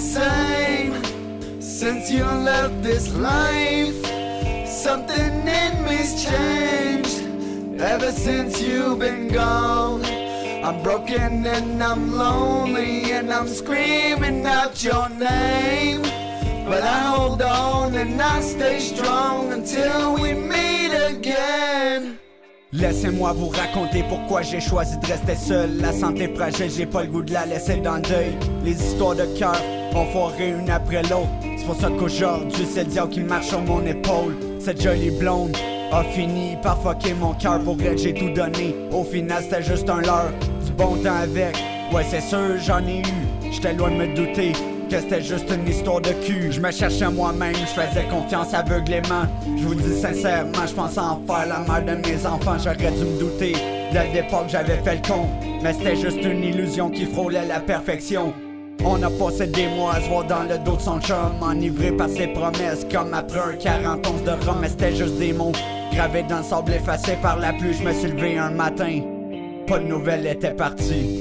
same since you left this life. Something in me's changed ever since you've been gone. I'm broken and I'm lonely and I'm screaming out your name. But I hold on and I stay strong until we meet. Laissez-moi vous raconter pourquoi j'ai choisi de rester seul. La santé fragile, j'ai pas le goût de la laisser dans le deuil. Les histoires de cœur vont foirer une après l'autre. C'est pour ça qu'aujourd'hui, c'est le diable qui marche sur mon épaule. Cette jolie blonde a fini par fucker mon cœur. Pour elle, j'ai tout donné. Au final, c'était juste un leurre. Du bon temps avec. Ouais, c'est sûr, j'en ai eu. J'étais loin de me douter que c'était juste une histoire de cul. Je me cherchais moi-même, je faisais confiance aveuglément. Je vous dis sincèrement, je pensais en faire la mère de mes enfants. J'aurais dû me douter dès le départ que j'avais fait le con. Mais c'était juste une illusion qui frôlait la perfection. On a passé des mois à se voir dans le dos de son chum, enivré par ses promesses, comme après un 40 onces de rhum, mais c'était juste des mots gravés dans le sable effacé par la pluie. Je me suis levé un matin, pas de nouvelles étaient parties.